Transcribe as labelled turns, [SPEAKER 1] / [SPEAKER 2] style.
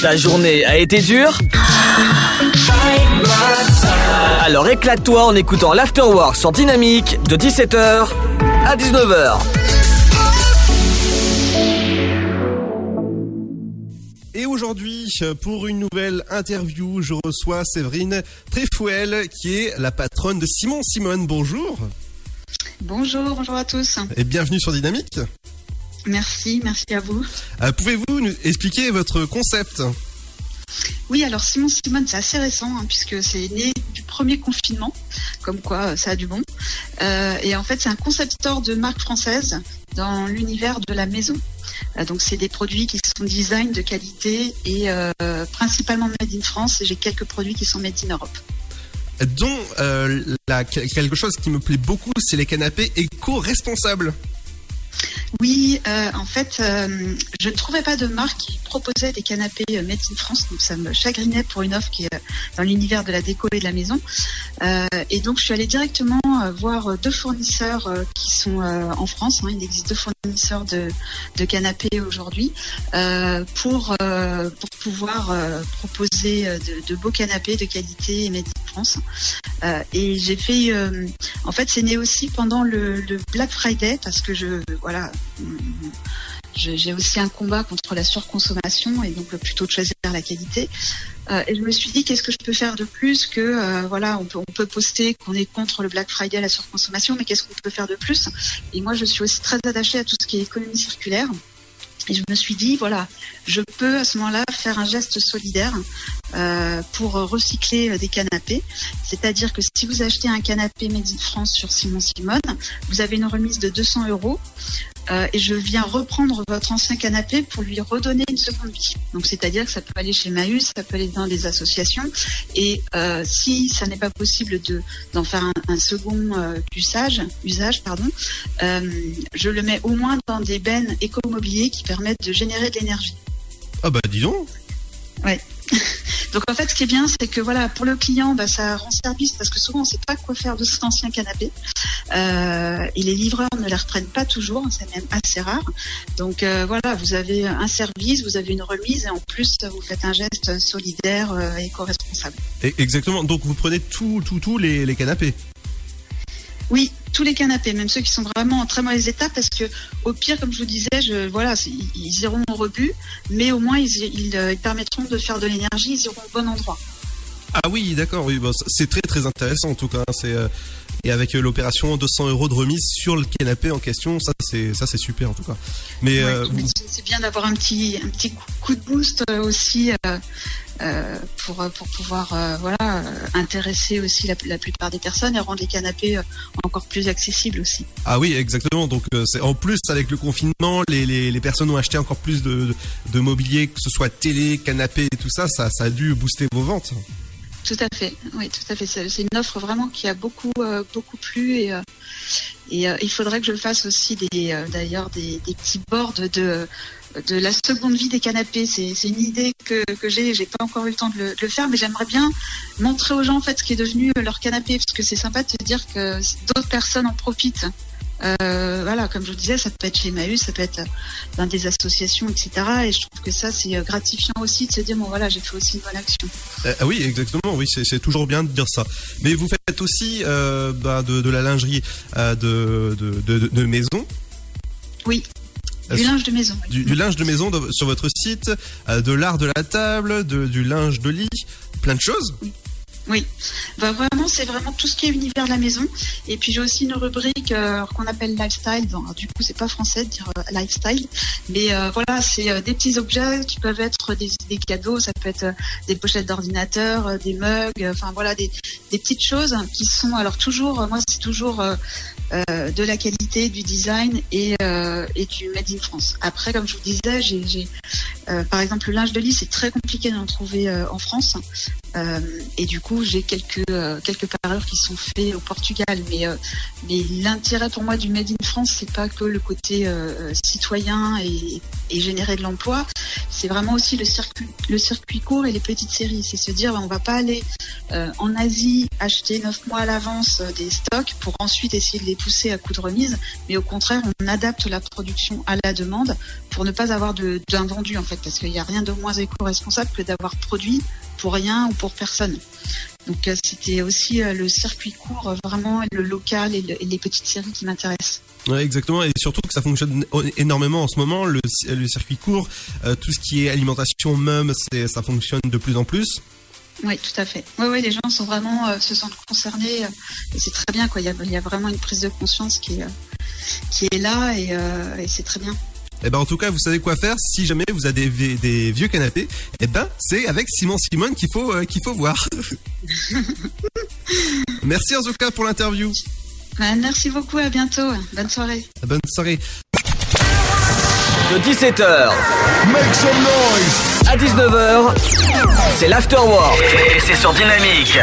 [SPEAKER 1] Ta journée a été dure Alors éclate-toi en écoutant l'Afterwork sur Dynamique de 17h à 19h.
[SPEAKER 2] Et aujourd'hui, pour une nouvelle interview, je reçois Séverine Tréfouel, qui est la patronne de Simon Simone. Bonjour.
[SPEAKER 3] Bonjour, bonjour à tous.
[SPEAKER 2] Et bienvenue sur Dynamique.
[SPEAKER 3] Merci, merci à vous.
[SPEAKER 2] Euh, Pouvez-vous nous expliquer votre concept
[SPEAKER 3] Oui, alors Simon Simone, c'est assez récent, hein, puisque c'est né du premier confinement, comme quoi euh, ça a du bon. Euh, et en fait, c'est un concept store de marque française dans l'univers de la maison. Euh, donc, c'est des produits qui sont design de qualité et euh, principalement made in France. Et j'ai quelques produits qui sont made in Europe.
[SPEAKER 2] dont la- quelque chose qui me plaît beaucoup, c'est les canapés éco-responsables.
[SPEAKER 3] Oui, euh, en fait, euh, je ne trouvais pas de marque qui proposait des canapés euh, made in France, donc ça me chagrinait pour une offre qui est dans l'univers de la déco et de la maison. Euh, et donc, je suis allée directement euh, voir euh, deux fournisseurs qui sont en France. hein. il existe deux fournisseurs de, canapés aujourd'hui pour pour pouvoir proposer de, beaux canapés de qualité made in France. Et j'ai fait, en fait, c'est né aussi pendant le, le Black Friday parce que je, voilà, j'ai aussi un combat contre la surconsommation et donc plutôt de choisir la qualité. Euh, et je me suis dit, qu'est-ce que je peux faire de plus que, euh, voilà, on peut, poster qu'on est contre le Black Friday, la surconsommation, mais qu'est-ce qu'on peut faire de plus? Et moi, je suis aussi très attachée à tout ce qui est économie circulaire. Et je me suis dit, voilà, je peux à ce moment-là faire un geste solidaire euh, pour recycler des canapés. C'est-à-dire que si vous achetez un canapé Made in France sur Simon Simone, vous avez une remise de 200 euros euh, et je viens reprendre votre ancien canapé pour lui redonner une seconde vie. Donc c'est-à-dire que ça peut aller chez Maüs, ça peut aller dans des associations et euh, si ça n'est pas possible de d'en faire un, un second euh, usage, usage pardon, je le mets au moins dans des bennes écomobiliers qui permettent de générer de l'énergie.
[SPEAKER 2] Ah bah dis donc.
[SPEAKER 3] Donc en fait, ce qui est bien, c'est que voilà, pour le client, bah, ça rend service parce que souvent on ne sait pas quoi faire de cet ancien canapé. Euh, et les livreurs ne les reprennent pas toujours, c'est même assez rare. Donc euh, voilà, vous avez un service, vous avez une remise et en plus vous faites un geste solidaire euh, et éco-responsable.
[SPEAKER 2] Exactement. Donc vous prenez tout, tout, tout les, les canapés?
[SPEAKER 3] Oui, tous les canapés, même ceux qui sont vraiment en très mauvais état, parce que au pire, comme je vous disais, je, voilà, ils, iront au rebut, mais au moins ils, ils, euh, ils permettront de faire de l'énergie, ils iront au bon endroit.
[SPEAKER 2] Ah oui, d'accord. Oui, bah, c'est très très intéressant en tout cas. C'est euh, et avec euh, l'opération 200 euros de remise sur le canapé en question, ça c'est ça c'est super en tout cas. Mais
[SPEAKER 3] Ouais,
[SPEAKER 2] euh,
[SPEAKER 3] c'est bien d'avoir un petit, un petit coup- de boost aussi pour, euh, pour pouvoir euh, voilà, euh, intéresser aussi la, la plupart des personnes et rendre les canapés euh, encore plus accessibles aussi.
[SPEAKER 2] ah oui, exactement. Donc euh, c'est en plus avec le confinement, les, les, les personnes ont acheté encore plus de, de, de mobilier, que ce soit télé, canapé et tout ça, ça ça a dû booster vos ventes.
[SPEAKER 3] Tout à fait, oui, tout à fait. C'est une offre vraiment qui a beaucoup, euh, beaucoup plu et, euh, et euh, il faudrait que je fasse aussi des, euh, d'ailleurs des, des petits boards de de la seconde vie des canapés. C'est c'est une idée que, que j'ai. J'ai pas encore eu le temps de le, de le faire, mais j'aimerais bien montrer aux gens en fait ce qui est devenu leur canapé, parce que c'est sympa de se dire que d'autres personnes en profitent. Euh, voilà, comme je vous disais, ça peut être chez Maüs, ça peut être dans des associations, etc. Et je trouve que ça, c'est euh, gratifiant aussi de se dire, bon voilà, j'ai fait aussi une bonne action.
[SPEAKER 2] Euh, ah oui, exactement. Oui, c'est c'est toujours bien de dire ça. Mais vous faites aussi euh, bah, de, de la lingerie euh, de, de, de, maison?
[SPEAKER 3] Oui,
[SPEAKER 2] Euh,
[SPEAKER 3] du linge de maison. oui.
[SPEAKER 2] du, du linge de maison de- sur votre site, euh, de l'art de la table, de, du linge de lit, plein de choses.
[SPEAKER 3] Oui, bah, vraiment, c'est vraiment tout ce qui est univers de la maison. Et puis j'ai aussi une rubrique euh, qu'on appelle lifestyle. Bon, alors, du coup, c'est pas français de dire euh, lifestyle, mais euh, voilà, c'est euh, des petits objets qui peuvent être des, des cadeaux. Ça peut être euh, des pochettes d'ordinateur, euh, des mugs, euh, enfin voilà, des, des petites choses qui sont alors toujours. euh, moi, c'est toujours euh, de la qualité, du design et, euh, et du made in France. Après, comme je vous disais, j'ai, j'ai, euh, par exemple le linge de lit, c'est très compliqué d'en trouver euh, en France. Euh, et du coup, j'ai quelques euh, quelques parures qui sont faits au Portugal. Mais euh, mais l'intérêt pour moi du Made in France, c'est pas que le côté euh, citoyen et, et générer de l'emploi. C'est vraiment aussi le circuit le circuit court et les petites séries. C'est se dire, on va pas aller en Asie acheter neuf mois à l'avance des stocks pour ensuite essayer de les pousser à coup de remise, mais au contraire, on adapte la production à la demande pour ne pas avoir d'invendu en fait, parce qu'il n'y a rien de moins éco-responsable que d'avoir produit pour rien ou pour personne. Donc c'était aussi le circuit court, vraiment le local et, les petites séries qui m'intéressent.
[SPEAKER 2] Ouais, exactement, et surtout que ça fonctionne énormément en ce moment. Le, circuit court, tout ce qui est alimentation même, ça fonctionne de plus en plus.
[SPEAKER 3] Oui, tout à fait. Oui, oui, les gens sont vraiment euh, se sentent concernés et c'est très bien quoi. Il y, a, vraiment une prise de conscience qui est, qui est là et, et c'est très bien.
[SPEAKER 2] Eh ben en tout cas, vous savez quoi faire si jamais vous avez des, vieux canapés. Eh ben c'est avec Simon Simone qu'il faut qu'il faut voir. Merci en tout cas pour l'interview.
[SPEAKER 3] merci beaucoup, à bientôt. Bonne soirée.
[SPEAKER 2] Bonne soirée.
[SPEAKER 1] De 17h. Make some noise. À 19h, c'est l'afterwork. Et c'est sur Dynamique.